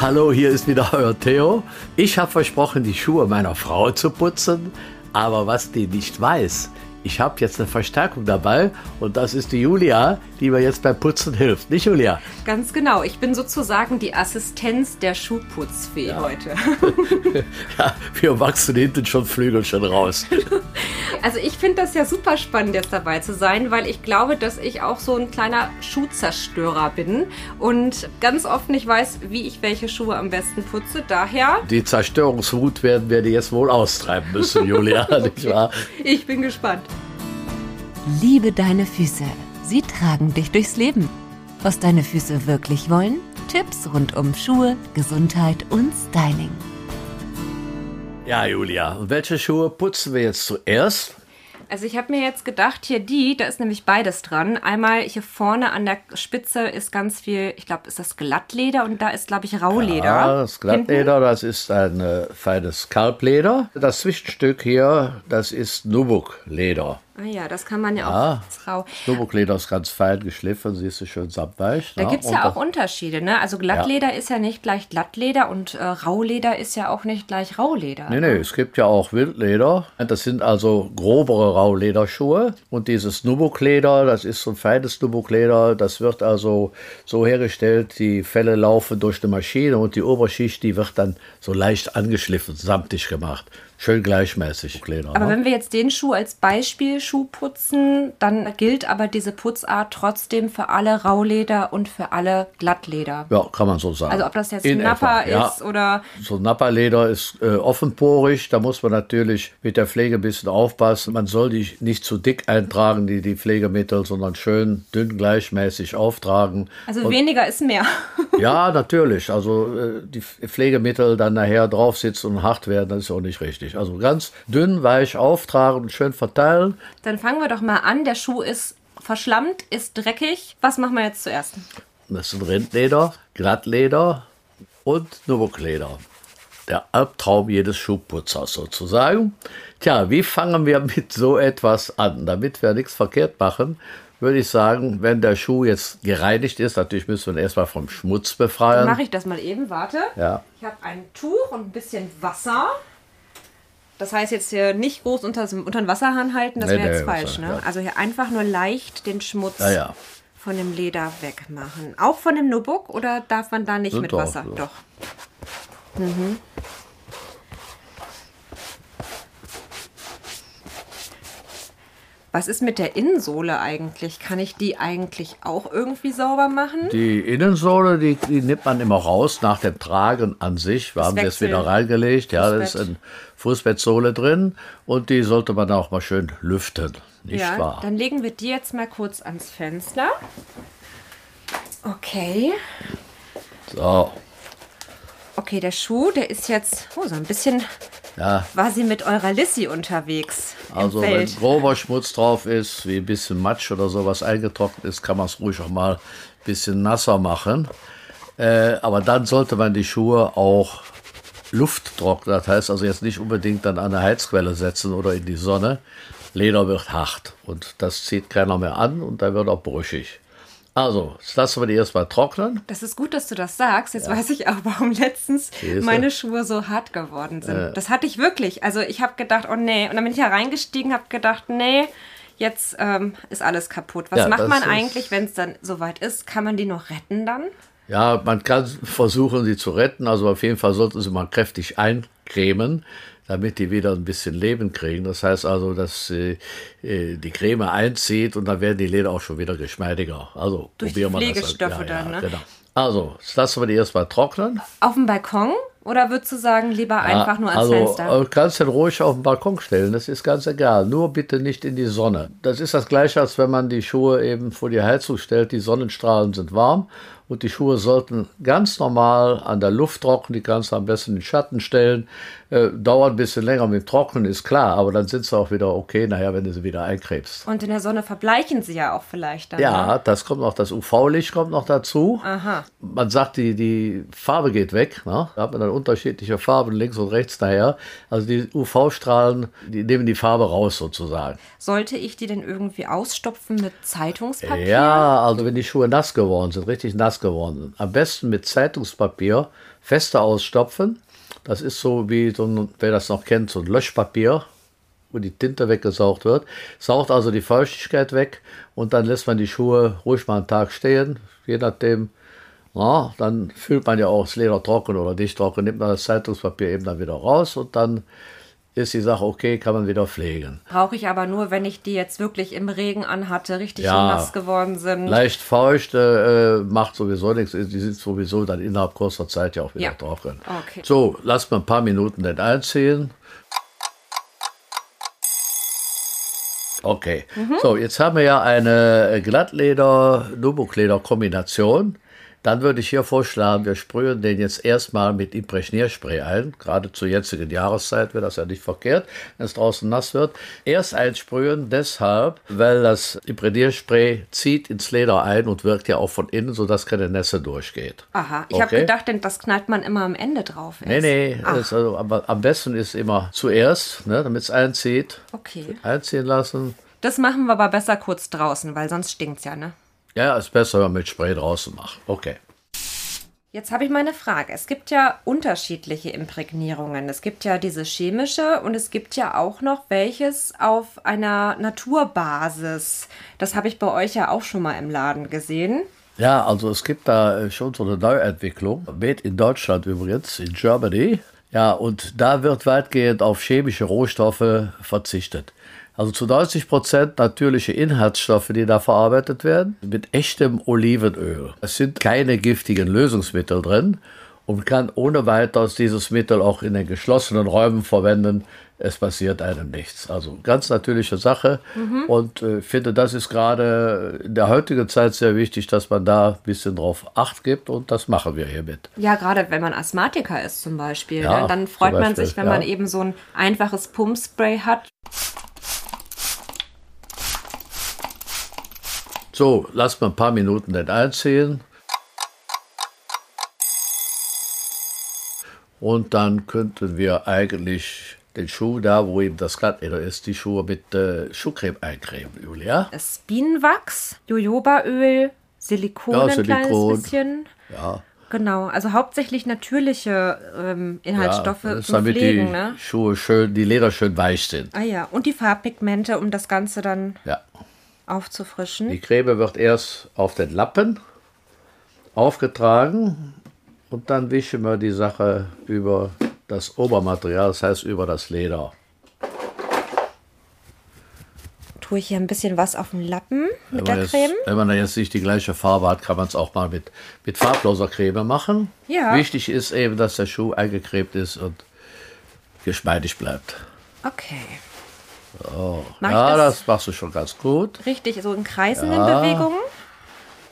Hallo, hier ist wieder euer Theo. Ich habe versprochen, die Schuhe meiner Frau zu putzen, aber was die nicht weiß, ich habe jetzt eine Verstärkung dabei und das ist die Julia, die mir jetzt beim Putzen hilft. Nicht Julia? Ganz genau. Ich bin sozusagen die Assistenz der Schuhputzfee ja. heute. ja, wir wachsen hinten schon Flügelchen raus. Also ich finde das ja super spannend, jetzt dabei zu sein, weil ich glaube, dass ich auch so ein kleiner Schuhzerstörer bin und ganz oft nicht weiß, wie ich welche Schuhe am besten putze. Daher. Die Zerstörungswut werden wir dir jetzt wohl austreiben müssen, Julia, nicht wahr? Ich bin gespannt. Liebe deine Füße. Sie tragen dich durchs Leben. Was deine Füße wirklich wollen? Tipps rund um Schuhe, Gesundheit und Styling. Ja, Julia, und welche Schuhe putzen wir jetzt zuerst? Also ich habe mir jetzt gedacht, hier die, da ist nämlich beides dran. Einmal hier vorne an der Spitze ist ganz viel, ich glaube, ist das Glattleder und da ist, glaube ich, Rauleder. Ja, das Glattleder, Hinten. das ist ein äh, feines Kalbleder. Das Zwischenstück hier, das ist Nubuk-Leder. Ah ja, das kann man ja, ja auch rau. Nubuk-Leder ist ganz fein geschliffen, siehst du schön samtweich. Da ne? gibt es ja auch Unterschiede, ne? Also Glattleder ja. ist ja nicht gleich Glattleder und äh, Rauleder ist ja auch nicht gleich Rauleder. Nee, nee, es gibt ja auch Wildleder. Das sind also grobere Raulederschuhe. Und dieses Nubuk-Leder, das ist so ein feines Nubuk-Leder, das wird also so hergestellt, die Felle laufen durch eine Maschine und die Oberschicht, die wird dann so leicht angeschliffen, samtig gemacht schön gleichmäßig Leder. Aber ne? wenn wir jetzt den Schuh als Beispielschuh putzen, dann gilt aber diese Putzart trotzdem für alle Rauleder und für alle Glattleder. Ja, kann man so sagen. Also ob das jetzt In etwa, ist ja. oder... So Nappa-Leder ist äh, offenporig, da muss man natürlich mit der Pflege ein bisschen aufpassen. Man soll die nicht zu dick eintragen, die, die Pflegemittel, sondern schön dünn gleichmäßig auftragen. Also und, weniger ist mehr. ja, natürlich. Also äh, die Pflegemittel dann nachher drauf sitzen und hart werden, das ist auch nicht richtig richtig. Also ganz dünn, weich auftragen und schön verteilen. Dann fangen wir doch mal an. Der Schuh ist verschlammt, ist dreckig. Was machen wir jetzt zuerst? Das sind Rindleder, Glattleder und Nubukleder. Der Albtraum jedes Schuhputzers sozusagen. Tja, wie fangen wir mit so etwas an? Damit wir nichts verkehrt machen, würde ich sagen, wenn der Schuh jetzt gereinigt ist, natürlich müssen wir ihn erstmal vom Schmutz befreien. Dann mache ich das mal eben, warte. Ja. Ich habe ein Tuch und ein bisschen Wasser. Das heißt jetzt hier nicht groß unter, unter den Wasserhahn halten, das wäre nee, jetzt nee, falsch. Ne? Ja. Also hier einfach nur leicht den Schmutz ja, ja. von dem Leder wegmachen. Auch von dem Nubuk oder darf man da nicht mit doch, Wasser? Doch. doch. Mhm. Was ist mit der Innensohle eigentlich? Kann ich die eigentlich auch irgendwie sauber machen? Die Innensohle, die, die nimmt man immer raus nach dem Tragen an sich. Wir das haben sie jetzt wieder reingelegt. Ja, da ist ein Fußbettsohle drin und die sollte man auch mal schön lüften. Nicht ja, wahr? Dann legen wir die jetzt mal kurz ans Fenster. Okay. So. Okay, der Schuh, der ist jetzt oh, so ein bisschen. Ja. War sie mit eurer Lissy unterwegs? Also, wenn grober Schmutz drauf ist, wie ein bisschen Matsch oder sowas eingetrocknet ist, kann man es ruhig auch mal ein bisschen nasser machen. Äh, aber dann sollte man die Schuhe auch lufttrocknen. Das heißt also jetzt nicht unbedingt dann an eine Heizquelle setzen oder in die Sonne. Leder wird hart und das zieht keiner mehr an und da wird auch brüchig. Also, das lassen wir die erstmal trocknen. Das ist gut, dass du das sagst. Jetzt ja. weiß ich auch, warum letztens meine Schuhe so hart geworden sind. Äh. Das hatte ich wirklich. Also, ich habe gedacht, oh nee. Und dann bin ich hereingestiegen, habe gedacht, nee, jetzt ähm, ist alles kaputt. Was ja, macht man eigentlich, wenn es dann soweit ist? Kann man die noch retten dann? Ja, man kann versuchen, sie zu retten. Also, auf jeden Fall sollten sie mal kräftig eincremen damit die wieder ein bisschen Leben kriegen. Das heißt also, dass äh, äh, die Creme einzieht und dann werden die Leder auch schon wieder geschmeidiger. Also Durch probieren wir das. Halt. Ja, dann, ja, ne? Genau. Also, das lassen wir die erstmal trocknen. Auf dem Balkon? Oder würdest du sagen, lieber ja, einfach nur ans also, Fenster? Also kannst du ruhig auf den Balkon stellen, das ist ganz egal. Nur bitte nicht in die Sonne. Das ist das gleiche, als wenn man die Schuhe eben vor die Heizung stellt. Die Sonnenstrahlen sind warm und die Schuhe sollten ganz normal an der Luft trocknen. Die kannst du am besten in den Schatten stellen. Äh, dauert ein bisschen länger mit dem Trocknen, ist klar, aber dann sind sie auch wieder okay nachher, wenn du sie wieder einkrebst. Und in der Sonne verbleichen sie ja auch vielleicht dann. Ja, ne? das kommt noch, das UV-Licht kommt noch dazu. Aha. Man sagt, die, die Farbe geht weg. Ne? Da hat man dann unterschiedliche Farben links und rechts daher. Also die UV-Strahlen, die nehmen die Farbe raus sozusagen. Sollte ich die denn irgendwie ausstopfen mit Zeitungspapier? Ja, also wenn die Schuhe nass geworden sind, richtig nass geworden am besten mit Zeitungspapier fester ausstopfen. Das ist so wie, so ein, wer das noch kennt, so ein Löschpapier, wo die Tinte weggesaugt wird. Saugt also die Feuchtigkeit weg und dann lässt man die Schuhe ruhig mal einen Tag stehen, je nachdem. Ja, dann fühlt man ja auch das Leder trocken oder nicht trocken, nimmt man das Zeitungspapier eben dann wieder raus und dann ist die Sache okay, kann man wieder pflegen. Brauche ich aber nur, wenn ich die jetzt wirklich im Regen anhatte, richtig ja, nass geworden sind. Leicht feucht äh, macht sowieso nichts, die sind sowieso dann innerhalb kurzer Zeit ja auch wieder ja. trocken. Okay. So, lass mal ein paar Minuten den einziehen. Okay, mhm. so jetzt haben wir ja eine Glattleder-Nubukleder-Kombination. Dann würde ich hier vorschlagen, wir sprühen den jetzt erstmal mit Imprägnierspray ein. Gerade zur jetzigen Jahreszeit wäre das ja nicht verkehrt, wenn es draußen nass wird. Erst einsprühen, deshalb, weil das Imprägnierspray zieht ins Leder ein und wirkt ja auch von innen, sodass keine Nässe durchgeht. Aha, ich okay? habe gedacht, das knallt man immer am Ende drauf. Erst. Nee, nee, also, aber am besten ist immer zuerst, ne, damit es einzieht. Okay. Einziehen lassen. Das machen wir aber besser kurz draußen, weil sonst stinkt es ja, ne? Ja, ist besser, wenn man mit Spray draußen macht. Okay. Jetzt habe ich mal eine Frage. Es gibt ja unterschiedliche Imprägnierungen. Es gibt ja diese chemische und es gibt ja auch noch welches auf einer Naturbasis. Das habe ich bei euch ja auch schon mal im Laden gesehen. Ja, also es gibt da äh, schon so eine Neuentwicklung. Made in Deutschland übrigens, in Germany. Ja, und da wird weitgehend auf chemische Rohstoffe verzichtet. Also zu 90 Prozent natürliche Inhaltsstoffe, die da verarbeitet werden, mit echtem Olivenöl. Es sind keine giftigen Lösungsmittel drin und kann ohne weiteres dieses Mittel auch in den geschlossenen Räumen verwenden. Es passiert einem nichts. Also ganz natürliche Sache. Mhm. Und ich äh, finde, das ist gerade in der heutigen Zeit sehr wichtig, dass man da ein bisschen drauf Acht gibt. Und das machen wir hiermit. Ja, gerade wenn man Asthmatiker ist zum Beispiel. Ja, dann freut Beispiel, man sich, wenn ja. man eben so ein einfaches Pumpspray hat. So, lass mal ein paar Minuten den einziehen. Und dann könnten wir eigentlich den Schuh da, wo eben das Glattleder ist, die Schuhe mit äh, Schuhcreme eincremen, Julia. Das Bienenwachs, Jojobaöl, Silikon, ja, ein kleines bisschen. Ja. Genau, also hauptsächlich natürliche ähm, Inhaltsstoffe ja, zum damit Pflegen, die ne? Schuhe schön, die Leder schön weich sind. Ah ja, und die Farbpigmente, um das Ganze dann ja aufzufrischen. Die Creme wird erst auf den Lappen aufgetragen und dann wischen wir die Sache über das Obermaterial, das heißt über das Leder. Tue ich hier ein bisschen was auf den Lappen mit der jetzt, Creme? Wenn man da jetzt nicht die gleiche Farbe hat, kann man es auch mal mit, mit farbloser Creme machen. Ja. Wichtig ist eben, dass der Schuh eingecremt ist und geschmeidig bleibt. Okay. So. Ja, das, das, machst du schon ganz gut. Richtig, so in kreisenden ja. Bewegungen.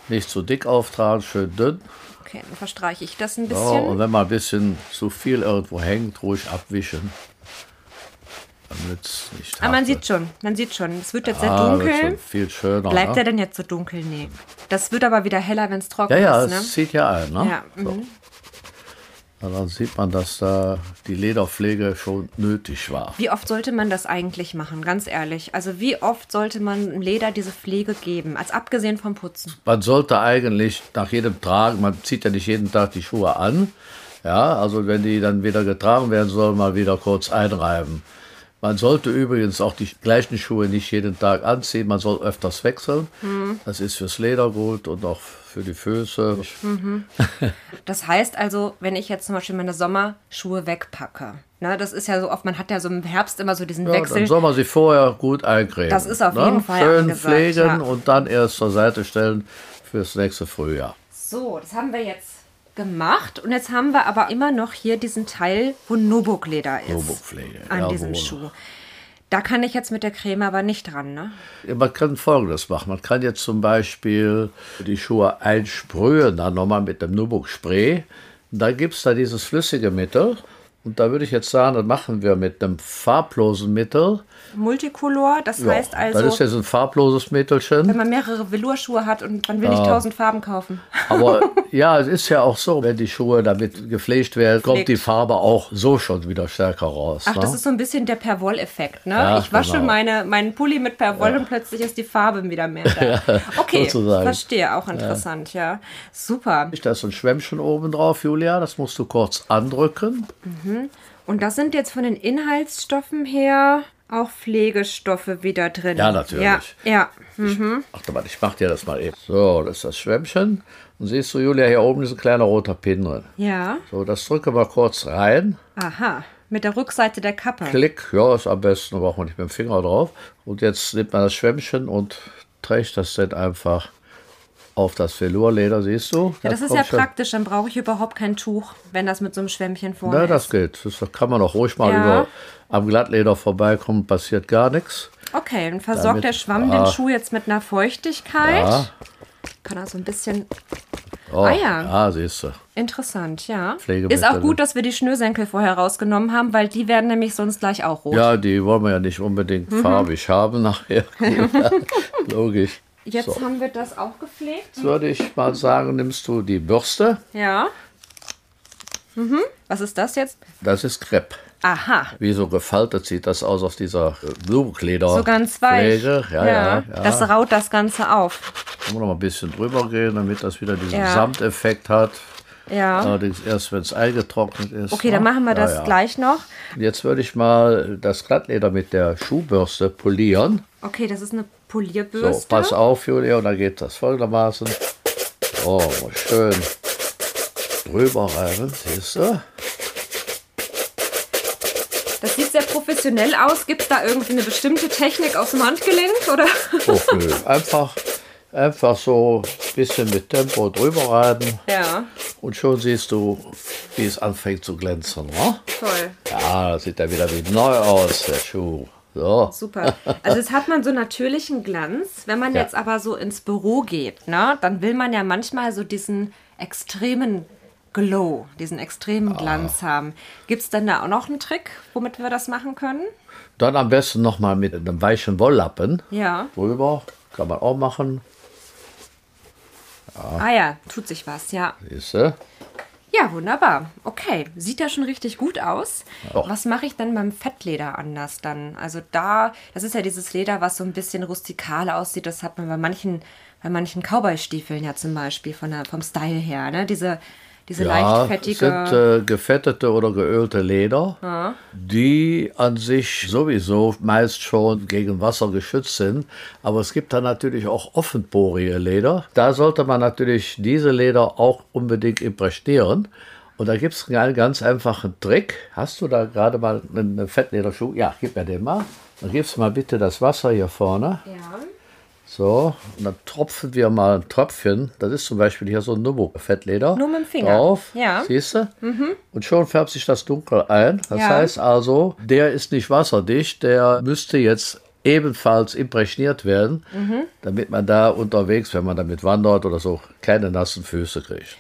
Nicht zu dick auftragen, schön dünn. Okay, dann verstreiche ich das ein bisschen. So, und wenn mal ein bisschen zu viel irgendwo hängt, ruhig abwischen. Damit es nicht. Ah, man sieht schon, man sieht schon. Es wird jetzt ja, sehr dunkel. Wird schon viel schöner. Bleibt ne? er denn jetzt so dunkel? Nee. Das wird aber wieder heller, wenn es trocken ja, ja, ist. Ja, ja, es zieht ja ein. Ne? Ja. So. Ja, dann sieht man, dass da die Lederpflege schon nötig war. Wie oft sollte man das eigentlich machen, ganz ehrlich? Also wie oft sollte man Leder diese Pflege geben, als abgesehen vom Putzen? Man sollte eigentlich nach jedem Tragen, man zieht ja nicht jeden Tag die Schuhe an, ja, also wenn die dann wieder getragen werden sollen, mal wieder kurz einreiben. Man sollte übrigens auch die gleichen Schuhe nicht jeden Tag anziehen, man soll öfters wechseln. Mhm. Das ist fürs Leder gut und auch für die Füße. Mhm. Das heißt also, wenn ich jetzt zum Beispiel meine Sommerschuhe wegpacke, ne, das ist ja so oft, man hat ja so im Herbst immer so diesen ja, Wechsel. Dann soll man sie vorher gut eincremen. Das ist auf ne? jeden Fall Schön angesagt, pflegen ja. und dann erst zur Seite stellen fürs nächste Frühjahr. So, das haben wir jetzt gemacht und jetzt haben wir aber immer noch hier diesen Teil, wo Nobuk-Leder ist. Nobuk-Pflege. An ja, diesem Schuh. Da kann ich jetzt mit der Creme aber nicht dran, ne? Man kann Folgendes machen. Man kann jetzt zum Beispiel die Schuhe einsprühen, dann nochmal mit dem Nubuk-Spray. Da gibt es da dieses flüssige Mittel. Und da würde ich jetzt sagen, das machen wir mit einem farblosen Mittel. Multicolor, das ja, heißt also. Das ist jetzt ein farbloses Mittelchen. Wenn man mehrere Velourschuhe hat und man will nicht tausend Farben kaufen. Aber ja, es ist ja auch so, wenn die Schuhe damit gepflegt werden, kommt Pflegt. die Farbe auch so schon wieder stärker raus. Ach, ne? das ist so ein bisschen der Perwoll-Effekt, ne? Ja, ich wasche genau. meine, meinen Pulli mit Perwoll ja. und plötzlich ist die Farbe wieder mehr da. okay, verstehe, auch interessant, ja. Super. Da ist so ein Schwämmchen oben drauf, Julia, das musst du kurz andrücken. Mhm. Und das sind jetzt von den Inhaltsstoffen her auch Pflegestoffe wieder drin. Ja, natürlich. Ja, ja. Mhm. Ich, ach, ich mach dir das mal eben. So, das ist das Schwämmchen. Und siehst du, Julia, hier oben ist ein kleiner roter Pin drin. Ja. So, das drücke mal kurz rein. Aha. Mit der Rückseite der Kappe. Klick, ja, ist am besten, da braucht man nicht mit dem Finger drauf. Und jetzt nimmt man das Schwämmchen und trägt das dann einfach auf das Velourleder, siehst du? Ja, das, ist ja praktisch, dann brauche ich überhaupt kein Tuch, wenn das mit so einem Schwämmchen vorne ja, ist. Das geht. Das kann man auch ruhig mal ja. über, am Glattleder vorbeikommen, passiert gar nichts. Okay, dann versorgt Damit, der Schwamm ah, den Schuh jetzt mit einer Feuchtigkeit. Ja. Kann also ein bisschen. Oh, ah ja. Ja, siehst du. Interessant, ja. Ist auch gut, dass wir die Schnürsenkel vorher rausgenommen haben, weil die werden nämlich sonst gleich auch rot. Ja, die wollen wir ja nicht unbedingt mhm. farbig haben nachher. Logisch. Jetzt so. haben wir das auch gepflegt. Jetzt würde ich mal sagen, nimmst du die Bürste. Ja. Mhm. Was ist das jetzt? Das ist Crepe. Aha. Wie so gefaltet sieht das aus auf dieser Blumenkleder. So ganz weich. Ja, ja, ja, ja, Das raut das Ganze auf. Da muss noch mal ein bisschen drüber gehen, damit das wieder diesen ja. Samteffekt hat. Ja. Allerdings erst, wenn es eingetrocknet ist. Okay, dann ne? machen wir das ja, ja. gleich noch. Jetzt würde ich mal das Glattleder mit der Schuhbürste polieren. Okay, das ist eine Polierbürste. So, pass auf, Julia, und dann geht das folgendermaßen. Oh, schön drüber reiben, siehst du? Das sieht sehr professionell aus. Gibt es da irgendwie eine bestimmte Technik aus dem Handgelenk? Oder? Oh, nö. Einfach Einfach so ein bisschen mit Tempo drüber reiben. Ja. Und schon siehst du, wie es anfängt zu glänzen. Ne? Toll. Ja, das sieht ja wieder wie neu aus, der Schuh. So. Super. Also jetzt hat man so natürlichen Glanz. Wenn man ja. jetzt aber so ins Büro geht, ne, dann will man ja manchmal so diesen extremen Glow, diesen extremen ah. Glanz haben. Gibt es denn da auch noch einen Trick, womit wir das machen können? Dann am besten nochmal mit einem weichen Wolllappen ja. drüber. Kann man auch machen. Ja. Ah ja, tut sich was, ja. Siehste? Ja, wunderbar. Okay, sieht ja schon richtig gut aus. Doch. Was mache ich denn beim Fettleder anders dann? Also da, das ist ja dieses Leder, was so ein bisschen rustikal aussieht. Das hat man bei manchen, bei manchen Cowboy-Stiefeln ja zum Beispiel von der, vom Style her. Ne? Diese diese ja, leicht fettige. sind äh, gefettete oder geölte Leder, ja. die an sich sowieso meist schon gegen Wasser geschützt sind. Aber es gibt da natürlich auch offenporige Leder. Da sollte man natürlich diese Leder auch unbedingt imprägnieren. Und da gibt es einen ganz einfachen Trick. Hast du da gerade mal einen Fettlederschuh? Ja, gib mir den mal. Dann gibst du mal bitte das Wasser hier vorne. Ja. So, und dann tropfen wir mal ein Tröpfchen. Das ist zum Beispiel hier so ein Nummo-Fettleder. Nur mit dem Finger. Drauf. Ja. Siehst du? Mhm. Und schon färbt sich das dunkel ein. Das ja. heißt also, der ist nicht wasserdicht. Der müsste jetzt ebenfalls imprägniert werden, mhm. damit man da unterwegs, wenn man damit wandert oder so, keine nassen Füße kriegt.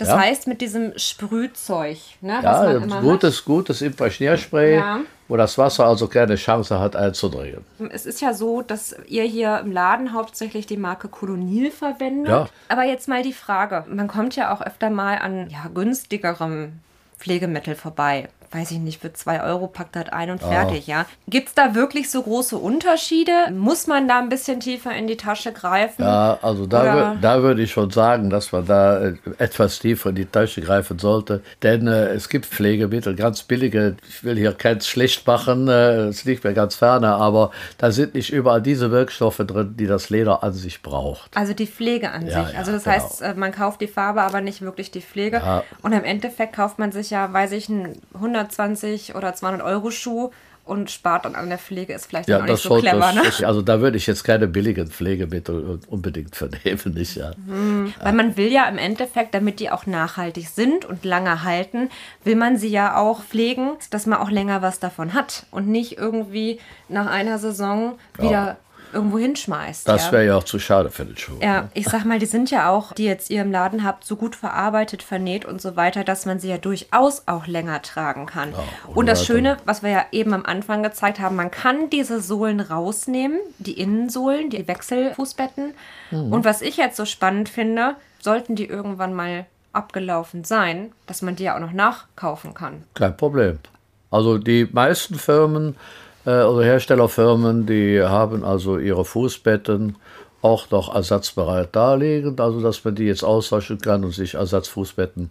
Das ja? heißt, mit diesem Sprühzeug, ne, ja, gutes, gutes Imprägnierspray, ja. wo das Wasser also keine Chance hat einzudringen. Es ist ja so, dass ihr hier im Laden hauptsächlich die Marke Kolonil verwendet. Ja. Aber jetzt mal die Frage, man kommt ja auch öfter mal an ja, günstigerem Pflegemittel vorbei weiß ich nicht, für zwei Euro packt das ein und fertig, ja. ja. Gibt es da wirklich so große Unterschiede? Muss man da ein bisschen tiefer in die Tasche greifen? Ja, also da, da würde ich schon sagen, dass man da äh, etwas tiefer in die Tasche greifen sollte. Denn äh, es gibt Pflegemittel, ganz billige, ich will hier keins schlecht machen, äh, es liegt mir ganz ferne, aber da sind nicht überall diese Wirkstoffe drin, die das Leder an sich braucht. Also die Pflege an ja, sich. Also das genau. heißt, äh, man kauft die Farbe, aber nicht wirklich die Pflege. Und im Endeffekt kauft man sich ja, weiß ich, ein 100 120 oder 200 Euro Schuh und spart dann an der Pflege, ist vielleicht ja, auch nicht so clever. Das, ne? Also da würde ich jetzt keine billigen Pflegemittel unbedingt vernehmen, nicht ja. Mhm, weil man will ja im Endeffekt, damit die auch nachhaltig sind und lange halten, will man sie ja auch pflegen, dass man auch länger was davon hat und nicht irgendwie nach einer Saison wieder irgendwo hinschmeißt. Das wäre ja. ja auch zu schade für den Schuh. Ja, ich sag mal, die sind ja auch, die jetzt ihr im Laden habt, so gut verarbeitet, vernäht und so weiter, dass man sie ja durchaus auch länger tragen kann. Ja, und das Schöne, was wir ja eben am Anfang gezeigt haben, man kann diese Sohlen rausnehmen, die Innensohlen, die Wechselfußbetten. Mhm. Und was ich jetzt so spannend finde, sollten die irgendwann mal abgelaufen sein, dass man die ja auch noch nachkaufen kann. Kein Problem. Also die meisten Firmen äh, oder Herstellerfirmen, die haben also ihre Fußbetten auch noch ersatzbereit darlegend, also dass man die jetzt austauschen kann und sich Ersatzfußbetten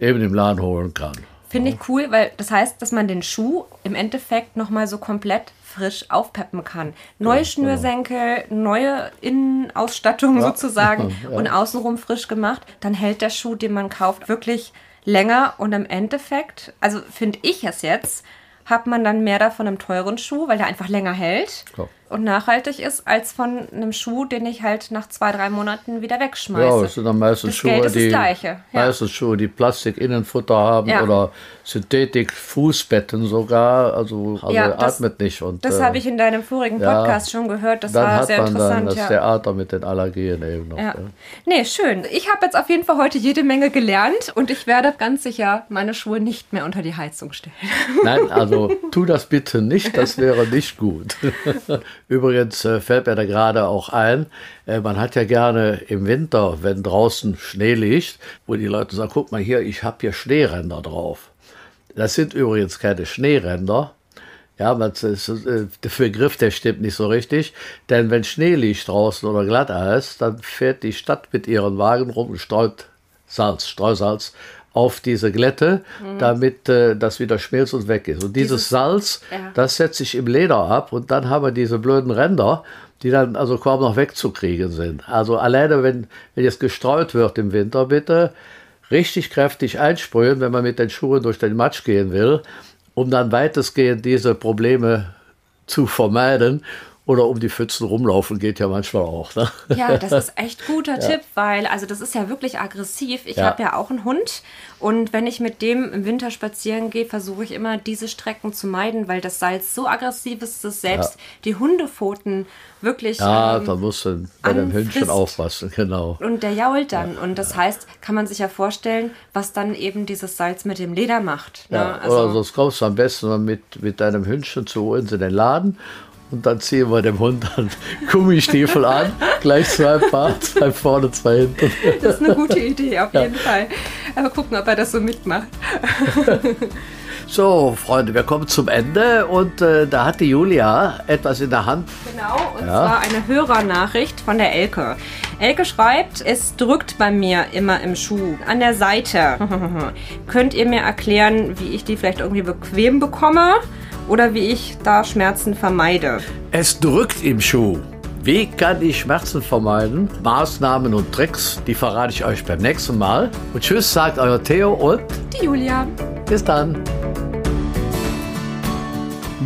eben im Laden holen kann. Finde ich cool, weil das heißt, dass man den Schuh im Endeffekt nochmal so komplett frisch aufpeppen kann. Neue ja, Schnürsenkel, genau. neue Innenausstattung ja. sozusagen ja. und außenrum frisch gemacht. Dann hält der Schuh, den man kauft, wirklich länger und im Endeffekt, also finde ich es jetzt, hat man dann mehr davon im teuren Schuh, weil der einfach länger hält. Klar und nachhaltig ist, als von einem Schuh, den ich halt nach zwei, drei Monaten wieder wegschmeiße. Ja, das sind dann meistens das Schuhe, die, ja. meistens Schuhe, die Plastik-Innenfutter haben ja. oder Synthetik-Fußbetten sogar, also, also ja, das, atmet nicht. Und, das äh, habe ich in deinem vorigen Podcast schon gehört, das war sehr interessant. Dann das ja. Theater mit den Allergien eben noch. Ja. Nee, schön. Ich habe jetzt auf jeden Fall heute jede Menge gelernt und ich werde ganz sicher meine Schuhe nicht mehr unter die Heizung stellen. Nein, also tu das bitte nicht, das wäre nicht gut. Übrigens äh, fällt mir da gerade auch ein, äh, man hat ja gerne im Winter, wenn draußen Schnee liegt, wo die Leute sagen, guck mal hier, ich habe hier Schneeränder drauf. Das sind übrigens keine Schneeränder. Ja, das ist, äh, der Begriff, der stimmt nicht so richtig. Denn wenn Schnee liegt draußen oder Glatteis, dann fährt die Stadt mit ihren Wagen rum und streut Salz, Streusalz auf diese Glätte, mhm. damit äh, das wieder schmilzt und weg ist. Und dieses, dieses Salz, ja. das setzt sich im Leder ab und dann haben wir diese blöden Ränder, die dann also kaum noch wegzukriegen sind. Also alleine, wenn, wenn jetzt gestreut wird im Winter, bitte richtig kräftig einsprühen, wenn man mit den Schuhen durch den Matsch gehen will, um dann weitestgehend diese Probleme zu vermeiden oder um die Pfützen rumlaufen geht ja manchmal auch. Ne? Ja, das ist echt guter ja. Tipp, weil also das ist ja wirklich aggressiv. Ich ja. habe ja auch einen Hund und wenn ich mit dem im Winter spazieren gehe, versuche ich immer diese Strecken zu meiden, weil das Salz so aggressiv ist, dass selbst ja. die Hundepfoten wirklich. Ja, ähm, da musst du bei dem Hündchen aufpassen, genau. Und der jault dann. und das heißt, kann man sich ja vorstellen, was dann eben dieses Salz mit dem Leder macht. Ne? Ja, also, oder sonst kommst du am besten mit, mit deinem Hündchen zu uns in den Laden und dann ziehen wir dem Hund dann Gummistiefel an. Gleich zwei Paar, zwei vorne, zwei hinten. Das ist eine gute Idee, auf jeden ja. Fall. Aber gucken, ob er das so mitmacht. So, Freunde, wir kommen zum Ende und äh, da hat die Julia etwas in der Hand. Genau, und ja. zwar eine Hörernachricht von der Elke. Elke schreibt, es drückt bei mir immer im Schuh an der Seite. Könnt ihr mir erklären, wie ich die vielleicht irgendwie bequem bekomme? Oder wie ich da Schmerzen vermeide. Es drückt im Schuh. Wie kann ich Schmerzen vermeiden? Maßnahmen und Tricks, die verrate ich euch beim nächsten Mal. Und tschüss, sagt euer Theo und die Julia. Bis dann.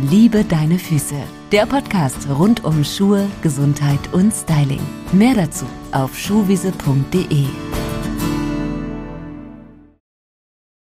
Liebe deine Füße. Der Podcast rund um Schuhe, Gesundheit und Styling. Mehr dazu auf schuhwiese.de.